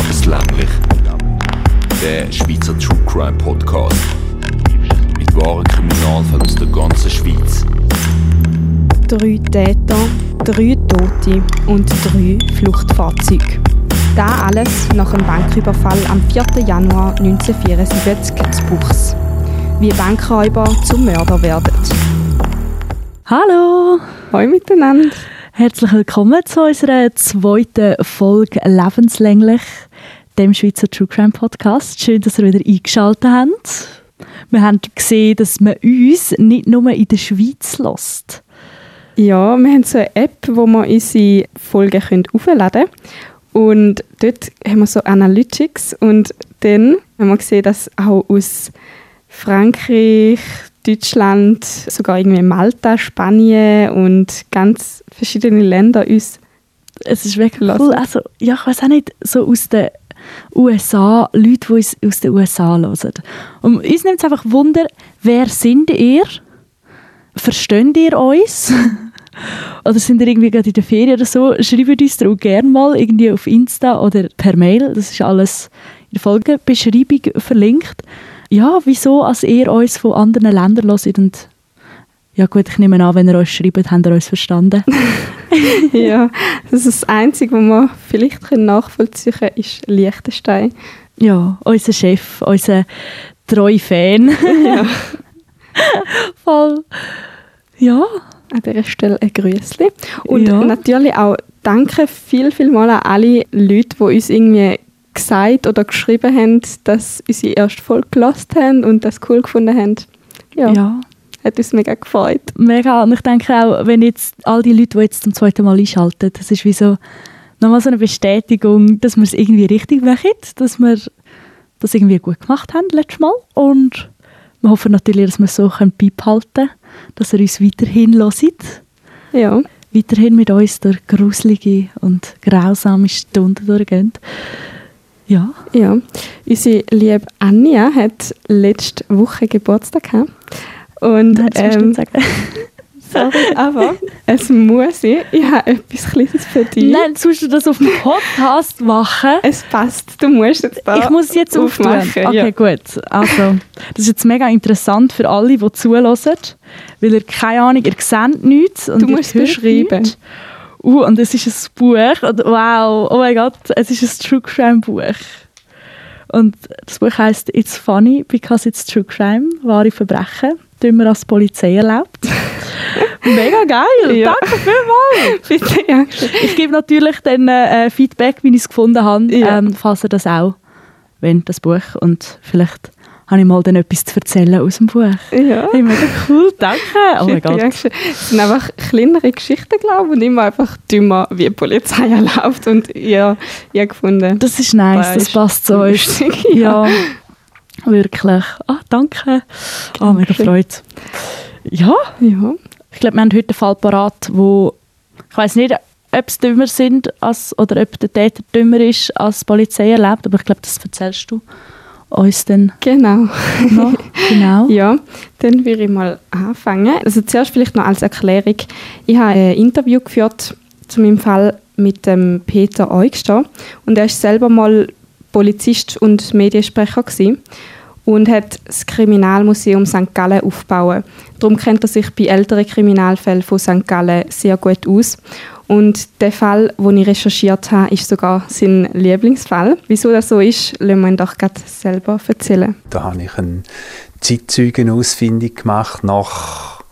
Lebenslänglich. Der Schweizer True Crime Podcast. Mit wahren Kriminalfällen aus der ganzen Schweiz. Drei Täter, drei Tote und drei Fluchtfahrzeuge. Das alles nach einem Banküberfall am 4. Januar 1974 zu Buchs. Wie Bankräuber zum Mörder werden. Hallo! Hallo miteinander! Herzlich willkommen zu unserer zweiten Folge Lebenslänglich, dem Schweizer True Crime Podcast. Schön, dass ihr wieder eingeschaltet habt. Wir haben gesehen, dass man uns nicht nur in der Schweiz lässt. Ja, wir haben so eine App, wo man unsere Folgen aufladen können. Und dort haben wir so Analytics und dann haben wir gesehen, dass auch aus Frankreich, Deutschland, sogar irgendwie Malta, Spanien und ganz verschiedene Länder uns Es ist wirklich cool. Also, ja, ich weiß auch nicht, so aus den USA, Leute, die uns aus den USA hören. Und uns nimmt es einfach Wunder, wer sind ihr? Versteht ihr uns? oder sind ihr irgendwie gerade in der Ferien oder so? Schreibt uns auch gerne mal irgendwie auf Insta oder per Mail. Das ist alles in der Folgebeschreibung verlinkt. Ja, wieso, als ihr uns von anderen Ländern hört und ja gut, ich nehme an, wenn ihr uns schreibt, habt ihr uns verstanden. ja, das ist das Einzige, was wir vielleicht nachvollziehen können, ist Liechtenstein. Ja, unser Chef, unser treuer Fan. Ja. Voll. Ja. An dieser Stelle ein Grüßchen. Und Ja. natürlich auch danke viel, viel mal an alle Leute, die uns irgendwie gesagt oder geschrieben haben, dass unsere erste Folge gelost haben und das cool gefunden haben. Ja, ja. Hat uns mega gefreut. Mega. Und ich denke auch, wenn jetzt all die Leute, die jetzt zum zweiten Mal einschalten, das ist wie so nochmal so eine Bestätigung, dass wir es irgendwie richtig machen, dass wir das irgendwie gut gemacht haben letztes Mal. Und wir hoffen natürlich, dass wir es so können beibehalten können, dass ihr uns weiterhin hört. Ja, Weiterhin mit uns durch gruselige und grausame Stunden durchgehen. Ja. ja. Unsere liebe Anja hat letzte Woche Geburtstag gehabt. Und Nein, ähm, sorry, aber es muss ich. Ich habe etwas Kleines für dich. Nein, sollst du das auf dem Podcast machen? Es passt, du musst jetzt da ich muss es jetzt aufmachen. aufmachen. Okay, ja. gut. Also, das ist jetzt mega interessant für alle, die zuhören, weil ihr keine Ahnung, ihr seht nichts und Du ihr musst beschreiben. nichts. Uh, und es ist ein Buch. Und wow, oh mein Gott, es ist ein True Crime Buch. Und das Buch heißt It's funny because it's true crime, wahre Verbrechen, die man als Polizei erlebt. Mega geil, Ja. danke vielmals. Bitte, ja. Ich gebe natürlich dann äh, Feedback, wie ich es gefunden habe, Ja. ähm, falls ihr das auch wollt, das Buch. Und vielleicht habe ich mal dann etwas zu erzählen aus dem Buch. Ja. Hey, mega cool, danke. Oh mein Gott. ja. Es sind einfach kleinere Geschichten, glaube ich, und immer einfach dümmer, wie die Polizei erlaubt. Und ja, ich habe gefunden. Das ist nice, Das passt zu uns. lustig, Ja, wirklich. Ah, danke. Ah, mega. Freude. Ja, Ja. ich glaube, wir haben heute einen Fall parat, wo ich weiß nicht, ob es dümmer sind als, oder ob der Täter dümmer ist, als die Polizei erlebt, aber ich glaube, das erzählst du uns dann Genau. noch. genau. Ja, dann würde ich mal anfangen. Also zuerst vielleicht noch als Erklärung. Ich habe ein Interview geführt zu meinem Fall mit dem Peter Eugster und er ist selber mal Polizist und Mediensprecher gewesen und hat das Kriminalmuseum St. Gallen aufgebaut. Darum kennt er sich bei älteren Kriminalfällen von St. Gallen sehr gut aus. Und der Fall, den ich recherchiert habe, ist sogar sein Lieblingsfall. Wieso das so ist, lassen wir ihn doch gerade selber erzählen. Da habe ich eine Zeitzeugen ausfindig gemacht nach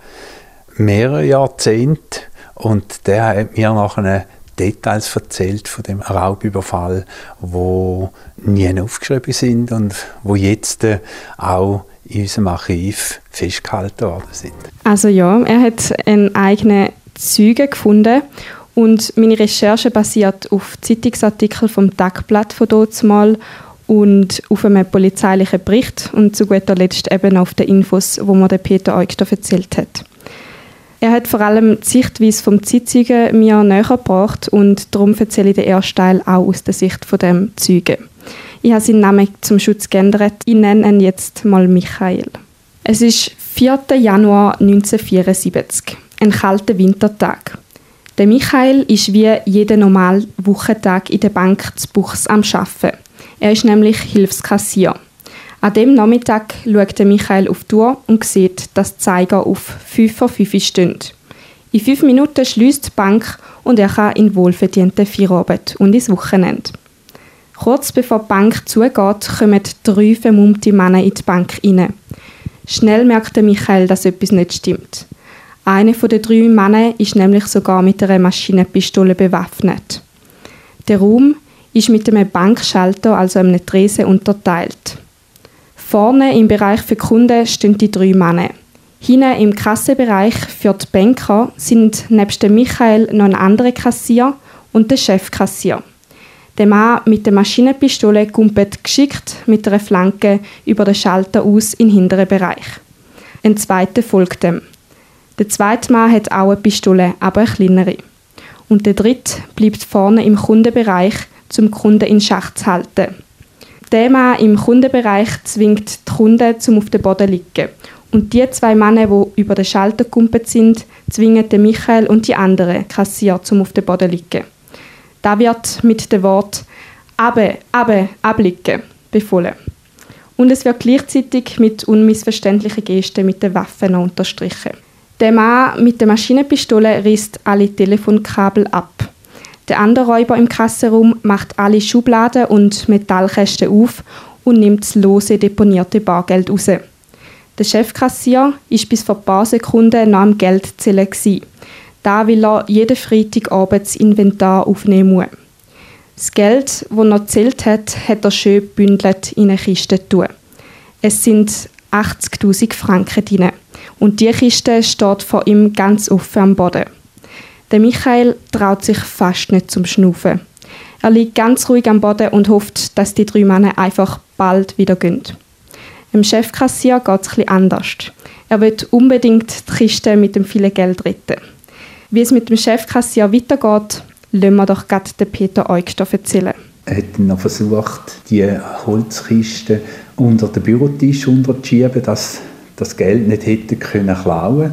mehreren Jahrzehnten und der hat mir nachher Details erzählt von dem Raubüberfall, wo nie aufgeschrieben sind und wo jetzt äh, auch in unserem Archiv festgehalten worden sind. Also ja, er hat einen eigenen Zeugen gefunden und meine Recherche basiert auf Zeitungsartikeln vom Tagblatt von mal und auf einem polizeilichen Bericht und zu guter Letzt eben auf den Infos, wo mir Peter Eugster erzählt hat. Er hat vor allem die Sichtweise vom Zeitzeugen mir näher gebracht und darum erzähle ich den ersten Teil auch aus der Sicht von dem Zeugen. Ich habe seinen Namen zum Schutz geändert. Ich nenne ihn jetzt mal Michael. Es ist 4. Januar 1974, ein kalter Wintertag. Der Michael ist wie jeden normalen Wochentag in der Bank zu Buchs am Arbeiten. Er ist nämlich Hilfskassier. An dem Nachmittag schaut Michael auf die Uhr und sieht, dass die Zeiger auf 5 vor 5 stehen. In fünf Minuten schließt die Bank und er kann in wohlverdienten Feierabend und ins Wochenende. Kurz bevor die Bank zugeht, kommen drei vermummte Männer in die Bank rein. Schnell merkt Michael, dass etwas nicht stimmt. Einer der drei Männer ist nämlich sogar mit einer Maschinenpistole bewaffnet. Der Raum ist mit einem Bankschalter, also einem Tresen, unterteilt. Vorne im Bereich für Kunden stehen die drei Männer. Hinten im Kassenbereich für die Banker sind nebst Michael noch ein anderer Kassier und der Chefkassier. Der Mann mit der Maschinenpistole kumpelt geschickt mit einer Flanke über den Schalter aus in den hinteren Bereich. Ein zweiter folgt dem. Der zweite Mann hat auch eine Pistole, aber eine kleinere. Und der dritte bleibt vorne im Kundenbereich, zum Kunden in Schach zu halten. Mann im Kundenbereich zwingt die Kunden zum auf den Boden zu liegen und die zwei Männer, die über den Schalter gekumpelt sind, zwingen den Michael und die anderen Kassier zum auf den Boden liegen. Da wird mit dem Wort «Abe, abe, ablicken» befohlen. Und es wird gleichzeitig mit unmissverständlichen Gesten mit den Waffen unterstrichen. Der Mann mit der Maschinenpistole reißt alle Telefonkabel ab. Der andere Räuber im Kassenraum macht alle Schubladen und Metallkästen auf und nimmt das lose deponierte Bargeld raus. Der Chefkassier ist bis vor ein paar Sekunden noch am Geldzählen. Da will er jeden Freitagabend das Inventar aufnehmen muss. Das Geld, das er gezählt hat, hat er schön gebündelt in eine Kiste tun. Es sind 80.000 Franken drin. Und die Kiste steht vor ihm ganz offen am Boden. Der Michael traut sich fast nicht zum Schnaufen. Er liegt ganz ruhig am Boden und hofft, dass die drei Männer einfach bald wieder gehen. Dem Chefkassier geht es etwas anders. Er will unbedingt die Kiste mit dem vielen Geld retten. Wie es mit dem Chefkassier weitergeht, lassen wir doch gerade den Peter Eugster erzählen. Er hat noch versucht, die Holzkiste unter den Bürotisch unterzuschieben, dass das Geld nicht hätte können klauen Ein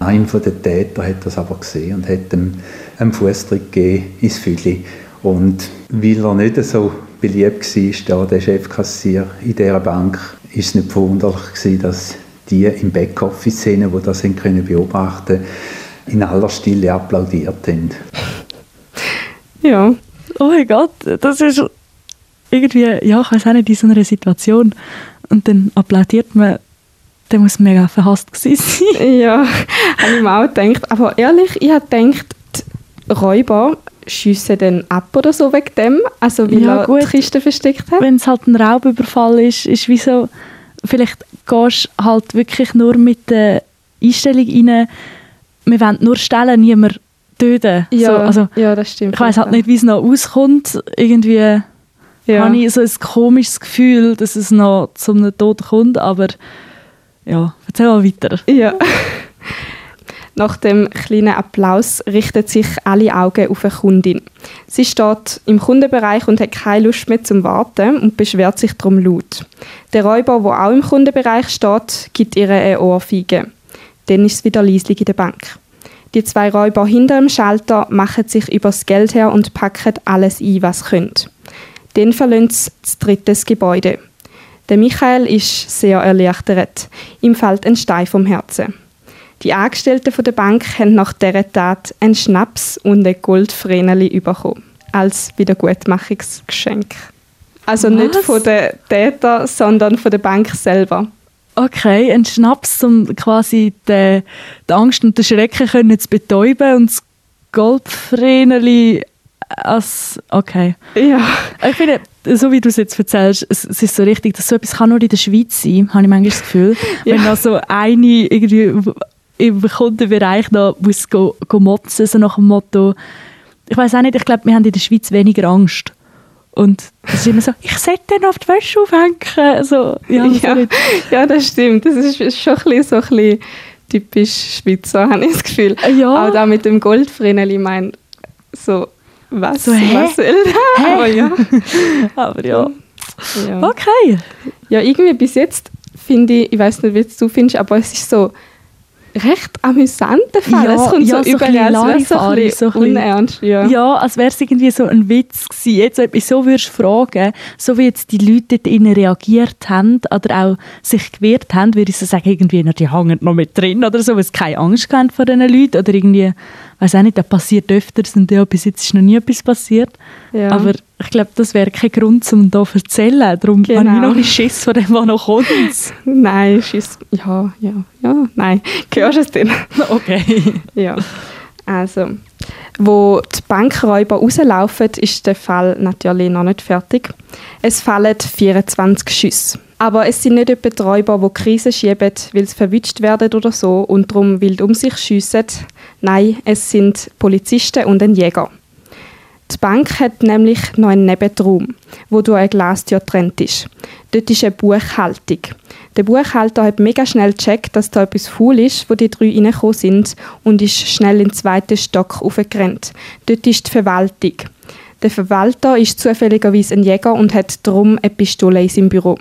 von den Tätern hat das aber gesehen und hat ihm einen Fußtritt gegeben ins Füdli. Und weil er nicht so beliebt war, der Chefkassier in dieser Bank, ist es nicht verwunderlich gewesen, dass die im Backoffice-Szene, die das können beobachten in aller Stille applaudiert haben. Ja. Oh mein Gott, das ist irgendwie, ja, ich weiß auch nicht, in so einer Situation. Und dann applaudiert man, der muss mega verhasst gewesen sein. ja, habe ich mir auch gedacht. Aber ehrlich, ich habe gedacht, die Räuber schiessen dann ab oder so wegen dem, also weil ja, er gut. die Kiste versteckt hat? Wenn es halt ein Raubüberfall ist, ist wie so, vielleicht gehst du halt wirklich nur mit der Einstellung rein, wir wollen nur stellen, niemand töten. Ja, so, also, ja das stimmt. Ich weiß halt nicht, wie es noch auskommt. Irgendwie ja. habe ich so ein komisches Gefühl, dass es noch zum Tod kommt, aber ja, erzähl mal weiter. Ja. Nach dem kleinen Applaus richten sich alle Augen auf eine Kundin. Sie steht im Kundenbereich und hat keine Lust mehr zum Warten und beschwert sich darum laut. Der Räuber, der auch im Kundenbereich steht, gibt ihr eine Ohrfeige. Dann ist es wieder leislich in der Bank. Die zwei Räuber hinter dem Schalter machen sich übers Geld her und packen alles ein, was sie können. Dann verlassen sie das dritte Gebäude. Der Michael ist sehr erleichtert. Ihm fällt ein Stein vom Herzen. Die Angestellten der Bank haben nach dieser Tat einen Schnaps und ein Goldvreneli bekommen. Als Wiedergutmachungsgeschenk. Also Was? nicht von den Tätern, sondern von der Bank selber. Okay, ein Schnaps, um quasi die, die Angst und den Schrecken können zu betäuben und das Goldvreneli als... Okay. Ja. Ich finde, so wie du es jetzt erzählst, es, es, ist so richtig, dass so etwas kann nur in der Schweiz sein, habe ich manchmal das Gefühl. ja. Wenn da so eine irgendwie im Kundenbereich noch muss go, go motzen, so nach dem Motto, ich weiß auch nicht, ich glaube, wir haben in der Schweiz weniger Angst. Und es ist immer so, ich sollte dann auf die Wäsche aufhängen. So, ja, ja, ja, das stimmt. Das ist schon ein bisschen, so ein bisschen typisch Schweizer, habe ich das Gefühl. Ja. Auch da mit dem Goldvreneli, ich meine, so, was, so, hä? was will? Aber ja. Aber ja. ja. Okay. Ja, irgendwie bis jetzt finde ich, ich weiß nicht, wie du findest, aber es ist so, recht amüsanter Fall. Ja, es kommt ja, so so über, ein als so ein bisschen Larifari, so ein bisschen. unernst. Ja. Ja, als wäre es irgendwie so ein Witz gewesen. Jetzt, wenn du so würdest fragen, so wie jetzt die Leute dort reagiert haben oder auch sich gewehrt haben, würde ich so sagen, irgendwie, die hängen noch mit drin oder so, weil sie keine Angst haben vor diesen Leuten oder irgendwie, weiß auch nicht, das passiert öfters und ja, bis jetzt ist noch nie etwas passiert. Ja. Aber ich glaube, das wäre kein Grund, um da zu erzählen. Darum Genau. habe ich noch ein Schiss vor dem, was noch kommt. Nein, Schiss. Ja, ja, ja, nein. Hörst du es denn? Okay. Ja. Also, wo die Bankräuber rauslaufen, ist der Fall natürlich noch nicht fertig. Es fallen 24 Schüsse. Aber es sind nicht etwa die die die Krise schieben, weil sie verwünscht werden oder so und darum wild um sich schiessen. Nein, es sind Polizisten und ein Jäger. Die Bank hat nämlich noch einen Nebenraum, wo durch eine Glastür getrennt ist. Dort ist eine Buchhaltung. Der Buchhalter hat mega schnell gecheckt, dass da etwas faul ist, wo die drei reingekommen sind und ist schnell in den zweiten Stock aufgerannt. Dort ist die Verwaltung. Der Verwalter ist zufälligerweise ein Jäger und hat darum eine Pistole in seinem Büro.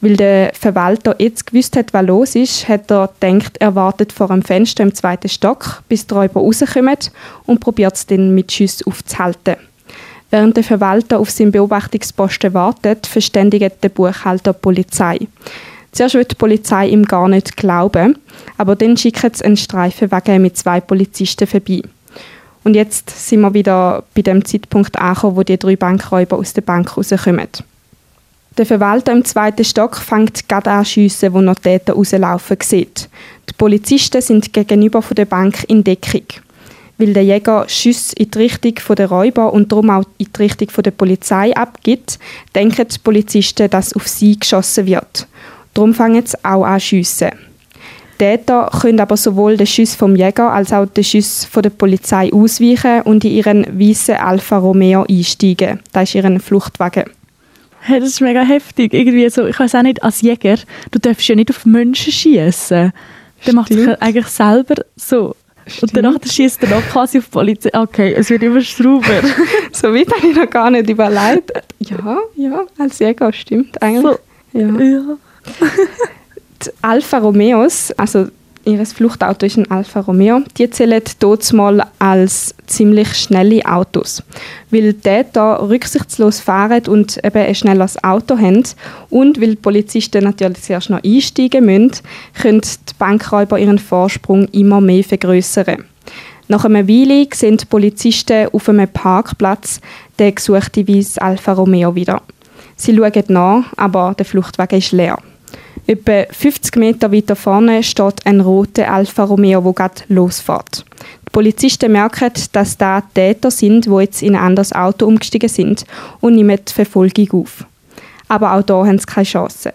Weil der Verwalter jetzt gewusst hat, was los ist, hat er gedacht, er wartet vor einem Fenster im zweiten Stock, bis die Räuber rauskommen und probiert es dann mit Schüssen aufzuhalten. Während der Verwalter auf seinen Beobachtungsposten wartet, verständigt der Buchhalter die Polizei. Zuerst wird die Polizei ihm gar nicht glauben, aber dann schickt sie einen Streifenwagen mit zwei Polizisten vorbei. Und jetzt sind wir wieder bei dem Zeitpunkt angekommen, wo die drei Bankräuber aus der Bank rauskommen. Der Verwalter im zweiten Stock fängt gerade an schiessen, wo noch Täter rauslaufen sieht. Die Polizisten sind gegenüber von der Bank in Deckung. Weil der Jäger Schüsse in die Richtung der Räuber und darum auch in die Richtung der Polizei abgibt, denken die Polizisten, dass auf sie geschossen wird. Darum fangen sie auch an schiessen. Die Täter können aber sowohl den Schuss vom Jäger als auch den Schuss der Polizei ausweichen und in ihren weißen Alfa Romeo einsteigen. Das ist ihren Fluchtwagen. Hey, das ist mega heftig. Irgendwie so, ich weiß auch nicht, als Jäger, du darfst ja nicht auf Menschen schießen. Der macht sich Stimmt. eigentlich selber so. Und danach schießt er noch quasi auf die Polizei. Okay, es wird immer strauber. So weit habe ich noch gar nicht überlegt. Ja, ja, als Jäger stimmt eigentlich. So. Ja. ja. Alfa Romeos, also ihr Fluchtauto ist ein Alfa Romeo, die zählen dort mal als ziemlich schnelle Autos. Weil die Täter rücksichtslos fahren und eben ein schnelles Auto haben und weil die Polizisten natürlich zuerst noch einsteigen müssen, können die Bankräuber ihren Vorsprung immer mehr vergrößern. Nach einer Weile sehen die Polizisten auf einem Parkplatz den gesuchten weißen Alfa Romeo wieder. Sie schauen nach, aber der Fluchtwagen ist leer. Etwa 50 Meter weiter vorne steht ein roter Alfa Romeo, der gerade losfährt. Die Polizisten merken, dass da Täter sind, die jetzt in ein anderes Auto umgestiegen sind und nehmen die Verfolgung auf. Aber auch da haben sie keine Chance.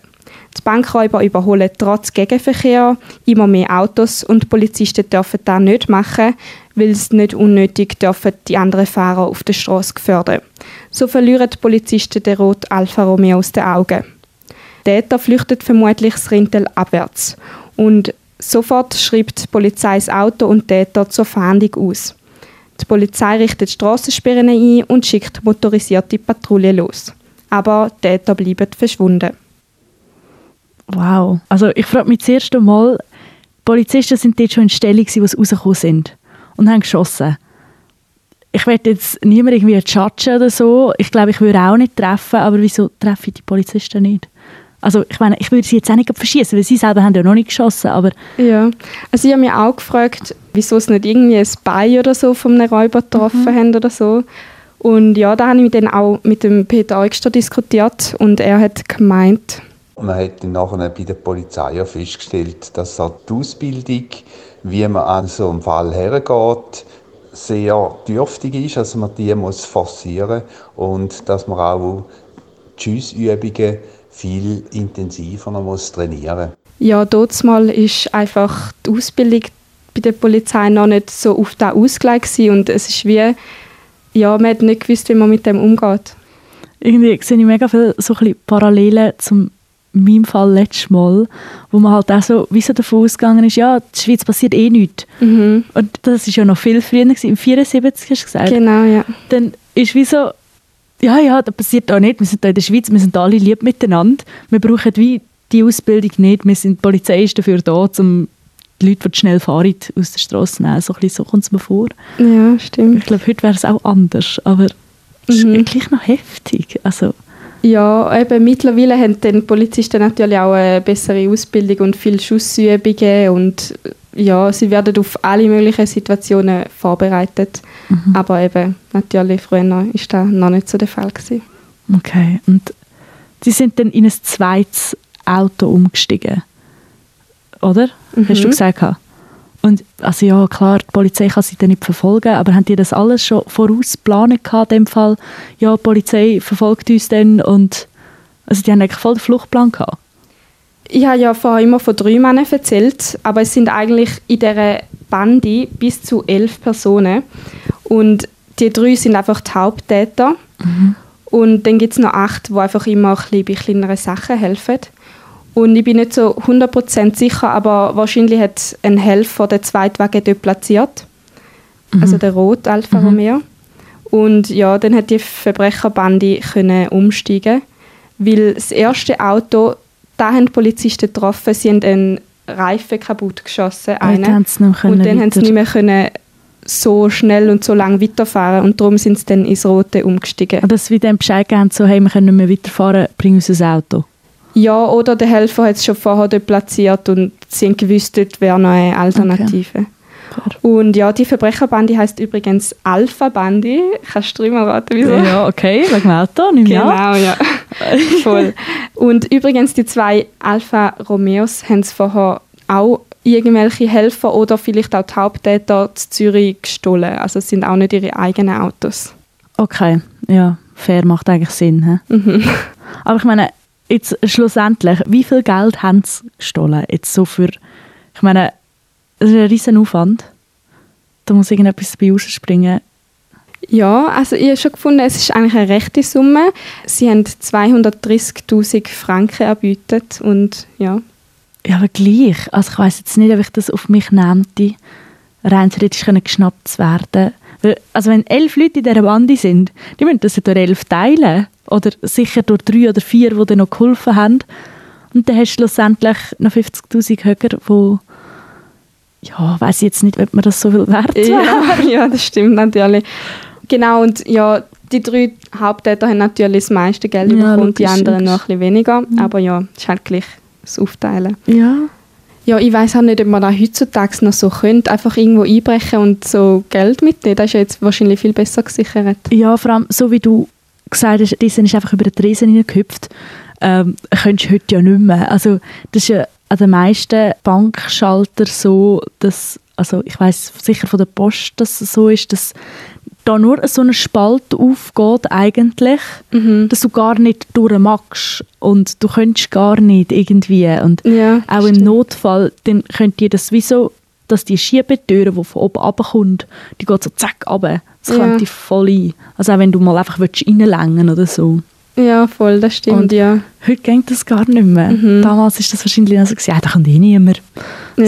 Die Bankräuber überholen trotz Gegenverkehr immer mehr Autos und die Polizisten dürfen das nicht machen, weil sie nicht unnötig dürfen die anderen Fahrer auf der Straße gefährden. So verlieren die Polizisten den roten Alfa Romeo aus den Augen. Täter flüchten vermutlich das Rintel abwärts. Und sofort schreibt die Polizei das Auto und Täter zur Fahndung aus. Die Polizei richtet Strassensperren ein und schickt motorisierte Patrouillen los. Aber Täter bleiben verschwunden. Wow. Also ich frage mich das erste Mal, die Polizisten sind dort schon in Stellung, wo sie rausgekommen sind und haben geschossen. Ich werde jetzt niemand irgendwie judgen oder so. Ich glaube, ich würde auch nicht treffen, aber wieso treffe ich die Polizisten nicht? Also ich meine, ich würde sie jetzt auch nicht verschießen, weil sie selber haben ja noch nicht geschossen, aber Ja, also ich habe mich auch gefragt, wieso es nicht irgendwie ein Bein oder so von einem Räuber getroffen haben oder so. Und ja, da habe ich dann auch mit dem Peter Eugster diskutiert und er hat gemeint, Man hat dann nachher bei der Polizei auch festgestellt, dass die Ausbildung, wie man an so einen Fall hergeht, sehr dürftig ist, also man die muss forcieren und dass man auch die Schussübungen viel intensiver noch muss trainieren ja, dort mal ist einfach die Ausbildung bei der Polizei noch nicht so auf den ausgelegt gewesen und es ist wie, ja, man hat nicht gewusst, wie man mit dem umgeht. irgendwie sehe ich mega viele so ein bisschen Parallelen zum meinem Fall letztes Mal, wo man halt auch so, wie so davon ausgegangen ist, ja, in der Schweiz passiert eh nichts. Mhm. Und das ist ja noch viel früher, gewesen, im 74 hast du gesagt. Genau, ja. Dann ist wie so, ja, ja, das passiert auch nicht. Wir sind da in der Schweiz, wir sind alle lieb miteinander. Wir brauchen wie die Ausbildung nicht. Wir sind, die Polizei ist dafür da, um die Leute, die schnell fahren, aus der Straße nehmen. So, so kommt es mir vor. Ja, stimmt. Ich glaube, heute wäre es auch anders, aber es ist Mhm. gleich noch heftig. Also, Ja, eben mittlerweile haben die Polizisten natürlich auch eine bessere Ausbildung und viele Schussübungen und ja, sie werden auf alle möglichen Situationen vorbereitet. Mhm. Aber eben, natürlich, früher war das noch nicht so der Fall. Gewesen. okay. Und sie sind dann in ein zweites Auto umgestiegen. Oder? Hast du Mhm. gesagt? Und also ja, klar, die Polizei kann sie dann nicht verfolgen, aber haben die das alles schon voraus geplant gehabt, in dem Fall? Ja, die Polizei verfolgt uns dann und also die haben eigentlich voll den Fluchtplan gehabt. Ich habe ja vorher immer von drei Männern erzählt, aber es sind eigentlich in dieser Bande bis zu elf Personen. Und die drei sind einfach die Haupttäter. Und dann gibt es noch acht, die einfach immer ein bisschen bei kleineren Sachen helfen. Und ich bin nicht so 100% sicher, aber wahrscheinlich hat ein Helfer den Zweitwagen dort platziert. Also der Rot Alfa Romeo. Und ja, dann hat die Verbrecherbande können umsteigen, weil das erste Auto, da haben die Polizisten getroffen, sie haben einen Reifen kaputt geschossen, Und dann einen. haben sie nicht mehr und dann haben sie nicht mehr können so schnell und so lang weiterfahren und darum sind sie dann ins Rote umgestiegen. Und dass sie dann Bescheid geben, so, hey, wir können nicht mehr weiterfahren, bring uns ein Auto. Ja, oder der Helfer hat es schon vorher dort platziert und sie haben gewusst, dort wäre noch eine Alternative. Und ja, die Verbrecherbande heißt übrigens Alpha-Bande. Kannst du drüber raten, wieso? Ja, okay, wegen dem Auto, nimm Genau, ja. Voll. Und übrigens, die zwei Alfa Romeos haben es vorher auch irgendwelche Helfer oder vielleicht auch die Haupttäter zu Zürich gestohlen. Also es sind auch nicht ihre eigenen Autos. Okay, ja, fair macht eigentlich Sinn. He? Mhm. Aber ich meine, jetzt schlussendlich, wie viel Geld haben sie gestohlen? Jetzt so für, ich meine, das ist ein riesen Aufwand. Da muss irgendetwas dabei rausspringen. Ja, also ich habe schon gefunden, es ist eigentlich eine rechte Summe. Sie haben 230'000 Franken erbietet und ja. Ja, aber gleich. Also ich weiß jetzt nicht, ob ich das auf mich nehme, rein theoretisch geschnappt zu werden. Also wenn elf Leute in dieser Bande sind, die müssen das ja durch elf teilen. Oder sicher durch drei oder vier, die dann noch geholfen haben. Und dann hast du schlussendlich noch 50'000 Höcker, wo ja, weiß jetzt nicht, ob mir das so viel wert wäre. Ja, ja, das stimmt natürlich. Genau, und ja, die drei Haupttäter haben natürlich das meiste Geld Ja, bekommen, die logisch, anderen logisch. noch ein bisschen weniger. Aber ja, es ist halt gleich das Aufteilen. Ja. Ja, ich weiß auch nicht, ob man da heutzutage noch so könnte, einfach irgendwo einbrechen und so Geld mitnehmen. Das ist ja jetzt wahrscheinlich viel besser gesichert. Ja, vor allem, so wie du gesagt hast, dieser ist einfach über den Tresen hineingehüpft, ähm, könntest du heute ja nicht mehr. Also das ist ja an den meisten Bankschalter so, dass, also ich weiß sicher von der Post, dass es so ist, dass da nur so ein Spalt aufgeht eigentlich, Mhm. dass du gar nicht durch magst und du könntest gar nicht irgendwie und Ja, auch im stimmt. Notfall, dann könnt ihr das wie so, dass die Schiebetüre, die von oben runterkommt, die geht so zack runter. Das Ja. könnte voll ein. Also auch wenn du mal einfach reinlängen oder so. Ja, voll, das stimmt, Und- ja. Heute geht das gar nicht mehr. Mhm. Damals ist das wahrscheinlich so, gewesen, ja, da kommt eh niemand. Ja.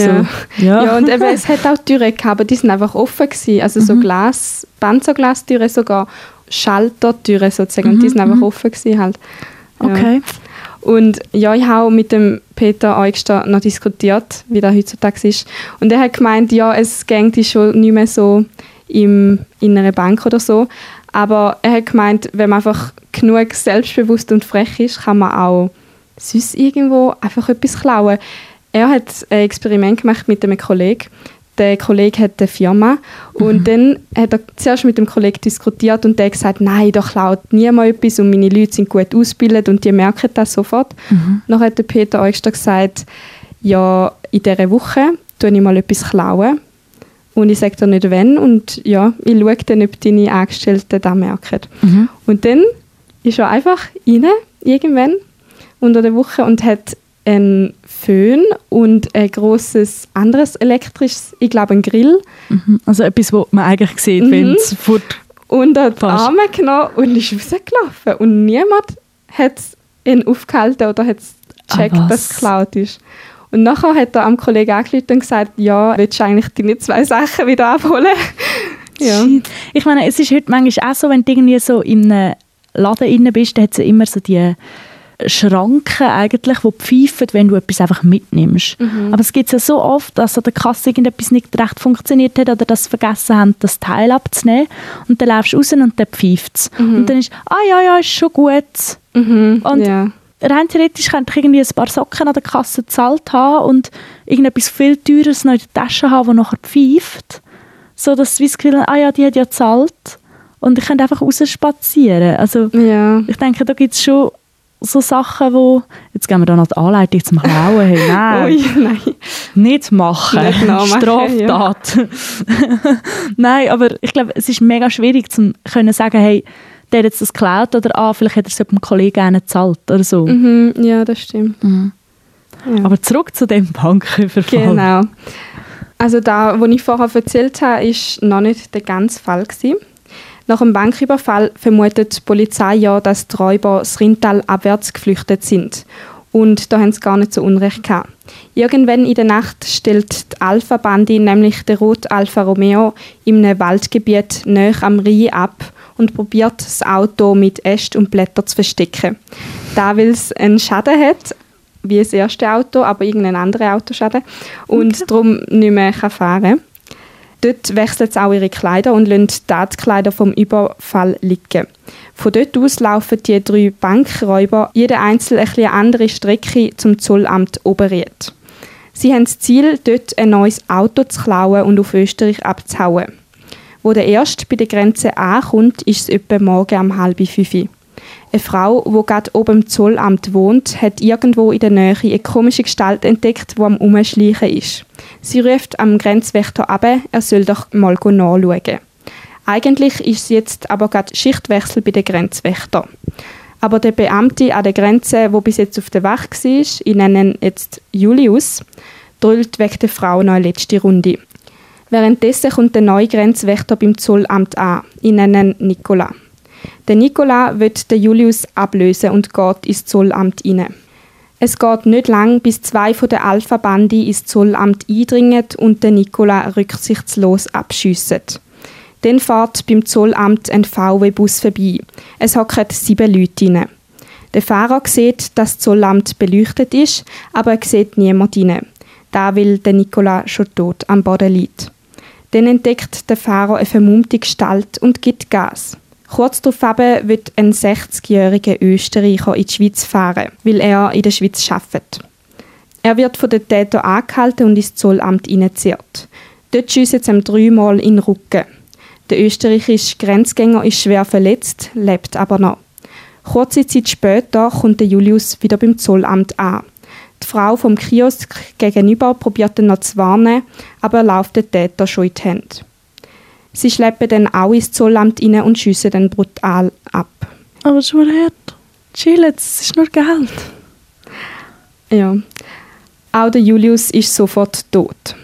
So, ja. Ja, und eben, es hat auch Türen gehabt, aber die sind einfach offen gewesen. Also Mhm. so Glas, Panzerglastüren sogar, Schaltertüren sozusagen, und die sind einfach offen gewesen halt. Ja. Mhm, okay. Und ja, ich habe mit dem Peter Eugster noch diskutiert, wie das heutzutage ist. Und er hat gemeint, ja, es gängt schon nicht mehr so im, in einer Bank oder so. Aber er hat gemeint, wenn man einfach genug selbstbewusst und frech ist, kann man auch sonst irgendwo einfach etwas klauen. Er hat ein Experiment gemacht mit einem Kollegen. Der Kollege hat eine Firma und dann hat er zuerst mit dem Kollegen diskutiert und der hat gesagt, nein, da klaut niemand etwas und meine Leute sind gut ausgebildet und die merken das sofort. Dann hat der Peter Eugster gesagt, ja, in dieser Woche tue ich mal etwas klauen und ich sage dir nicht wann und ja, ich schaue dann, ob deine Angestellten das merken. Mhm. Und dann ist er einfach rein, irgendwann, unter der Woche und hat einen Föhn und ein grosses anderes elektrisches, ich glaube ein Grill, Mhm. Also etwas, was man eigentlich sieht, Mhm. wenn es fort... unter die. Arme genommen und ist rausgelaufen. Und niemand hat ihn aufgehalten oder hat gecheckt, Ah, dass es geklaut ist. Und nachher hat er am Kollegen angerufen und gesagt, ja, willst du eigentlich deine zwei Sachen wieder abholen? ja. Ich meine, es ist heute manchmal auch so, wenn du irgendwie so in einem Laden innen bist, dann hat es ja immer so die Schranken eigentlich, die pfeifen, wenn du etwas einfach mitnimmst. Mhm. Aber es gibt ja so oft, dass an der Kasse irgendetwas nicht recht funktioniert hat oder dass sie vergessen haben, das Teil abzunehmen und dann läufst du raus und dann pfeift es. Und dann ist, ah ja, ja, ist schon gut. Mhm. Und ja. Rein theoretisch könnte ich irgendwie ein paar Socken an der Kasse gezahlt haben und irgendetwas viel Teures noch in der Tasche haben, das nachher pfeift. So, dass haben, ah ja, die hat ja gezahlt. Und ich könnte einfach rausspazieren. Also, ja. ich denke, da gibt es schon so Sachen, wo... Jetzt gehen wir da noch die Anleitung zum Klauen. Hey, nein, Ui, nein. nicht machen. Nicht Straftat. nein, aber ich glaube, es ist mega schwierig, zu können sagen, hey, der jetzt das geklaut oder ah, vielleicht hat er es jemandem Kollegen gerne gezahlt oder so. Mhm. Ja, das stimmt. Ja. Aber zurück zu dem Banküberfall. Genau. Also da, was ich vorher erzählt habe, ist noch nicht der ganze Fall gewesen. Nach dem Banküberfall vermutet die Polizei ja, dass die Räuber das Rintal abwärts geflüchtet sind. Und da haben sie gar nicht so Unrecht gehabt. Irgendwann in der Nacht stellt die Alpha-Bande nämlich den Rot Alfa Romeo einem Waldgebiet nahe am Rhein ab und probiert das Auto mit Ästen und Blättern zu verstecken. Da, weil es einen Schaden hat, wie das erste Auto, aber irgendein anderer Autoschaden und darum nicht mehr kann fahren kann. Dort wechseln sie auch ihre Kleider und lassen die Tatkleider vom Überfall liegen. Von dort aus laufen die drei Bankräuber jeder einzeln eine andere Strecke zum Zollamt Oberried. Sie haben das Ziel, dort ein neues Auto zu klauen und auf Österreich abzuhauen. Wo der erste bei der Grenze ankommt, ist es etwa morgen um halb fünf. Eine Frau, die gerade oben im Zollamt wohnt, hat irgendwo in der Nähe eine komische Gestalt entdeckt, die am Umschleichen ist. Sie ruft am Grenzwächter ab, er soll doch mal nachschauen. Eigentlich ist es jetzt aber gerade Schichtwechsel bei den Grenzwächter. Aber der Beamte an der Grenze, wo bis jetzt auf der Wache war, ich nenne ihn jetzt Julius, drüllt wegen der Frau noch eine letzte Runde. Währenddessen kommt der neue Grenzwächter beim Zollamt an. Ich nenne ihn Nicola. Der Nicola wird den Julius ablösen und geht ins Zollamt hinein. Es geht nicht lang, bis zwei von der Alpha-Bande ins Zollamt eindringen und der Nicola rücksichtslos abschiessen. Dann fährt beim Zollamt ein VW-Bus vorbei. Es hocken sieben Leute rein. Der Fahrer sieht, dass das Zollamt beleuchtet ist, aber er sieht niemand rein. Da weil der Nicola schon tot am Boden liegt. Dann entdeckt der Fahrer eine vermummte Gestalt und gibt Gas. Kurz darauf wird ein 60-jähriger Österreicher in die Schweiz fahren, weil er in der Schweiz arbeitet. Er wird von den Tätern angehalten und ins Zollamt hineingezogen. Dort schiessen sie ihm dreimal in den Rücken. Der österreichische Grenzgänger ist schwer verletzt, lebt aber noch. Kurze Zeit später kommt Julius wieder beim Zollamt an. Die Frau vom Kiosk gegenüber probiert ihn noch zu warnen, aber er läuft den Täter schon in die Hände. Sie schleppen dann auch ins Zollamt rein und schiessen dann brutal ab. Aber schon hart. Chill, es ist nur Geld. Ja. Auch der Julius ist sofort tot.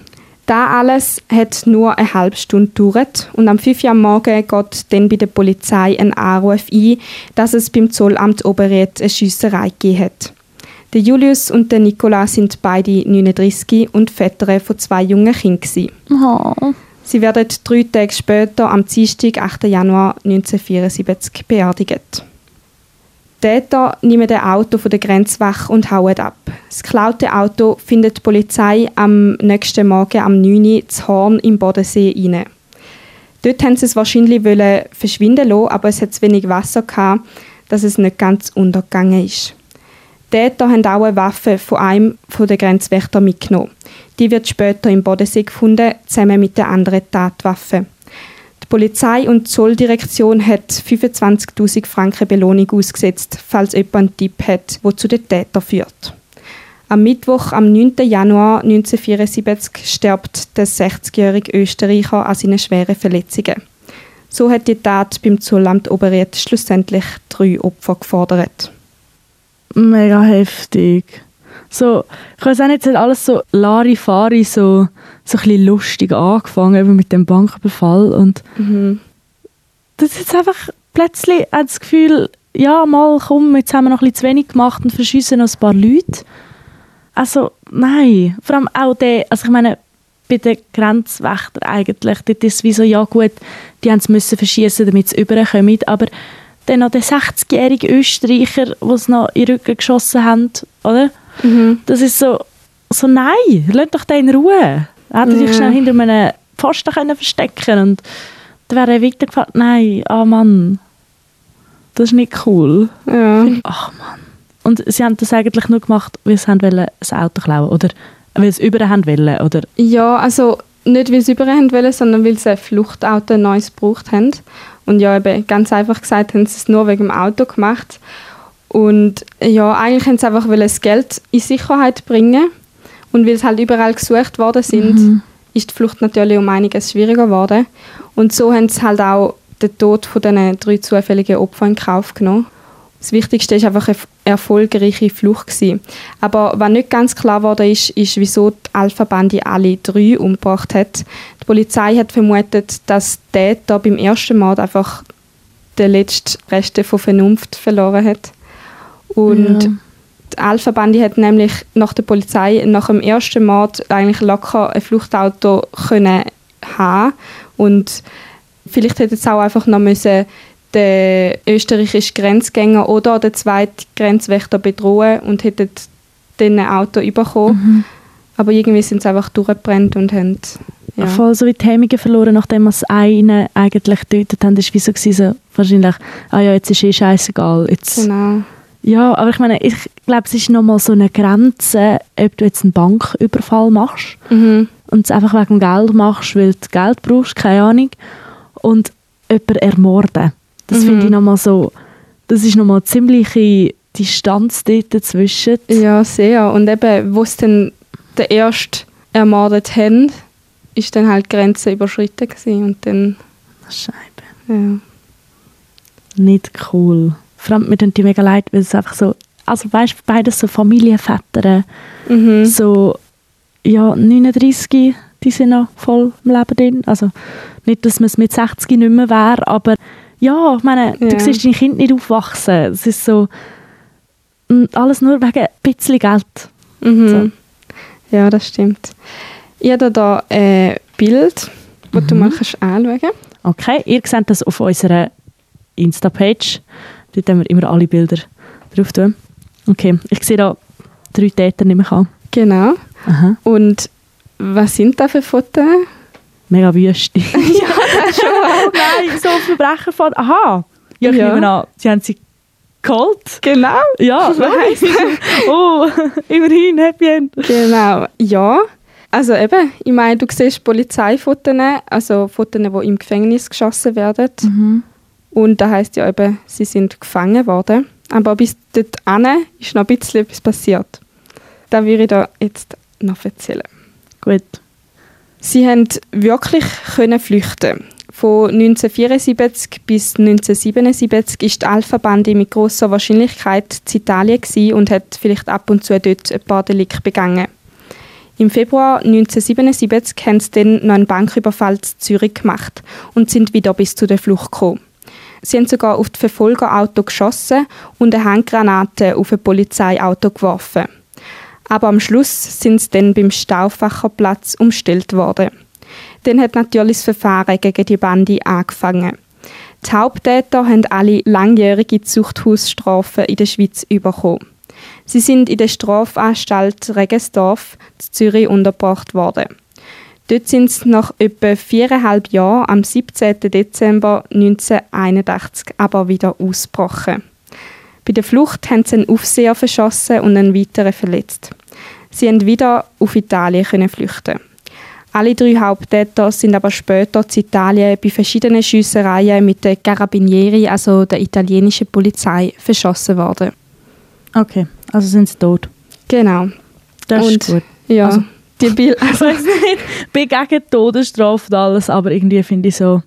Da alles hat nur eine halbe Stunde gedauert und am 5 Uhr am Morgen geht dann bei der Polizei ein Anruf ein, dass es beim Zollamt Oberried eine Schiesserei gegeben hat. Der Julius und der Nicola sind beide 39 und Väter von zwei jungen Kindern. Oh. Sie werden drei Tage später, am Dienstag, 8. Januar 1974, beerdigt. Die Täter nehmen das Auto von der Grenzwache und hauen ab. Das geklaute Auto findet die Polizei am nächsten Morgen am 9. Uhr zu Horn im Bodensee rein. Dort haben sie es wahrscheinlich verschwinden lassen, aber es hat zu wenig Wasser gehabt, dass es nicht ganz untergegangen ist. Täter haben auch eine Waffe von einem der Grenzwächter mitgenommen. Die wird später im Bodensee gefunden, zusammen mit der anderen Tatwaffe. Die Polizei und die Zolldirektion hat 25.000 Franken Belohnung ausgesetzt, falls jemand einen Tipp hat, der zu den Tätern führt. Am Mittwoch, am 9. Januar 1974, stirbt der 60-jährige Österreicher an seinen schweren Verletzungen. So hat die Tat beim Zollamt Oberried schlussendlich drei Opfer gefordert. Mega heftig. So, ich weiß auch nicht, es hat alles so Larifari, so, so ein bisschen lustig angefangen, eben mit dem Banküberfall. Und Mhm. das ist jetzt einfach plötzlich hat das Gefühl, ja, mal komm, jetzt haben wir noch ein bisschen zu wenig gemacht und verschiessen noch ein paar Leute. Also, nein. Vor allem auch der, also ich meine, bei den Grenzwächtern eigentlich, dort ist es wie so, ja gut, die haben es müssen verschießen, damit sie überkommen, aber dann noch der 60-jährige Österreicher, der es noch in den Rücken geschossen hat, oder? Mhm. Das ist so, so nein, lass doch den in Ruhe. Er hätte Ja. sich schnell hinter einem Pfosten können verstecken und dann wäre er weitergefahren. Nein, ah Mann, das ist nicht cool. Ja. Ach Mann. Und sie haben das eigentlich nur gemacht, weil sie haben wollen, ein Auto klauen oder weil sie über haben wollen, oder? Ja, also nicht, weil sie überhand wollen, sondern weil sie ein Fluchtauto ein neues gebraucht haben. Und ja, eben ganz einfach gesagt, haben sie es nur wegen dem Auto gemacht. Und ja, eigentlich haben sie einfach das Geld in Sicherheit bringen. Und weil es halt überall gesucht worden sind, ist die Flucht natürlich um einiges schwieriger geworden. Und so haben sie halt auch den Tod von diesen drei zufälligen Opfern in Kauf genommen. Das Wichtigste ist einfach eine erfolgreiche Flucht gewesen. Aber was nicht ganz klar wurde, ist, ist, wieso die Alpha-Bande alle drei umgebracht hat. Die Polizei hat vermutet, dass der Täter beim ersten Mord einfach den letzten Reste von Vernunft verloren hat. Und Ja. die Alpha-Bande hat nämlich nach der Polizei nach dem ersten Mord eigentlich locker ein Fluchtauto können haben und vielleicht hätte es auch einfach noch müssen den österreichischen Grenzgänger oder den zweiten Grenzwächter bedrohen und hätten dann ein Auto bekommen. Aber irgendwie sind sie einfach durchgebrannt und haben ja. Voll so wie die Hemmungen verloren, nachdem sie einen eigentlich getötet haben. Das war so, gewesen, so wahrscheinlich, ah ja, jetzt ist eh scheißegal. Jetzt, Genau. Ja, aber ich meine, ich glaube, es ist nochmal so eine Grenze, ob du jetzt einen Banküberfall machst Mhm. und es einfach wegen dem Geld machst, weil du Geld brauchst, keine Ahnung, und jemanden ermorden. Das Mhm. finde ich nochmal so, das ist nochmal eine ziemliche Distanz dort dazwischen. Ja, sehr. Und eben, wo sie dann den ersten ermordet haben, ist dann halt die Grenze überschritten gewesen. und dann, Scheibe. ja. Nicht cool. Vor allem, mir tun die mega leid, weil es einfach so, also weißt du, beides so Familienväter, Mhm. so, ja, 39, die sind noch voll im Leben drin. Also nicht, dass man es mit 60 nicht mehr wäre, aber ja, ich meine, Ja. du siehst dein Kind nicht aufwachsen. Es ist so, mm, alles nur wegen ein bisschen Geld. Mhm. Ja, das stimmt. Ich habe da ein Bild, das du mal kannst anschauen kannst. Okay, ihr seht das auf unserer Insta-Page. Dort haben wir immer alle Bilder drauf tun. Okay, ich sehe da drei Täter nicht mehr an. Genau. Aha. Und was sind das für Fotos? Mega wüste. ja, Nein, so Verbrechen von... Aha! Ja, ich Ja. nehme an, sie haben sie geholt. Genau. Ja, Nice. oh, immerhin, Happy End. Genau, ja. Also eben, ich meine, du siehst Polizeifotos, also Fotos, die im Gefängnis geschossen werden. Mhm. Und das heisst ja eben, sie sind gefangen worden. Aber bis dorthin ist noch ein bisschen etwas passiert. Das würde ich da jetzt noch erzählen. Gut. Sie haben wirklich können flüchten. Von 1974 bis 1977 ist die Alpha-Bande mit großer Wahrscheinlichkeit in Italien und hat vielleicht ab und zu dort ein paar Delikte begangen. Im Februar 1977 haben sie dann noch einen Banküberfall in Zürich gemacht und sind wieder bis zu der Flucht gekommen. Sie haben sogar auf das Verfolgerauto geschossen und eine Handgranate auf ein Polizeiauto geworfen. Aber am Schluss sind sie dann beim Stauffacherplatz umstellt worden. Dann hat natürlich das Verfahren gegen die Bande angefangen. Die Haupttäter haben alle langjährige Zuchthausstrafen in der Schweiz bekommen. Sie sind in der Strafanstalt Regensdorf in Zürich untergebracht worden. Dort sind sie nach etwa viereinhalb Jahren am 17. Dezember 1981 aber wieder ausgebrochen. Bei der Flucht haben sie einen Aufseher verschossen und einen weiteren verletzt. Sie haben wieder auf Italien flüchten. Alle drei Haupttäter sind aber später in Italien bei verschiedenen Schiessereien mit den Carabinieri, also der italienischen Polizei, verschossen worden. Okay, also sind sie tot. Genau. Das Und- ist gut. Ja, Also- die Bild nicht, bin gegen Todesstrafe und alles, aber irgendwie finde ich so,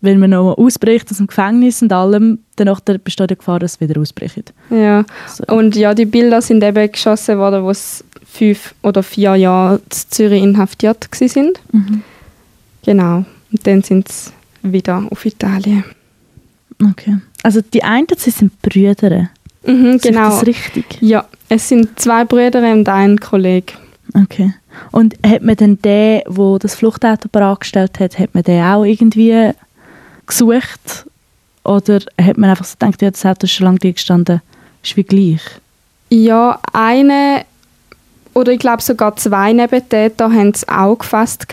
wenn man noch ausbricht aus dem Gefängnis und allem, danach besteht die Gefahr, dass es wieder ausbricht. Ja. So. Und ja, die Bilder sind eben geschossen worden, wo sie fünf oder vier Jahre in Zürich inhaftiert sind. Mhm. Genau. Und dann sind sie wieder auf Italien. Okay. Also die einen, sie sind Brüder. Mhm, genau. Ich das richtig? Ja, es sind zwei Brüder und ein Kollege. Okay. Und hat man dann den, der das Fluchtauto angestellt hat, hat man den auch irgendwie gesucht? Oder hat man einfach so gedacht, ja, das Auto ist schon lange gestanden, ist wie gleich? Ja, eine oder ich glaube sogar zwei Nebentäter haben es auch gefasst.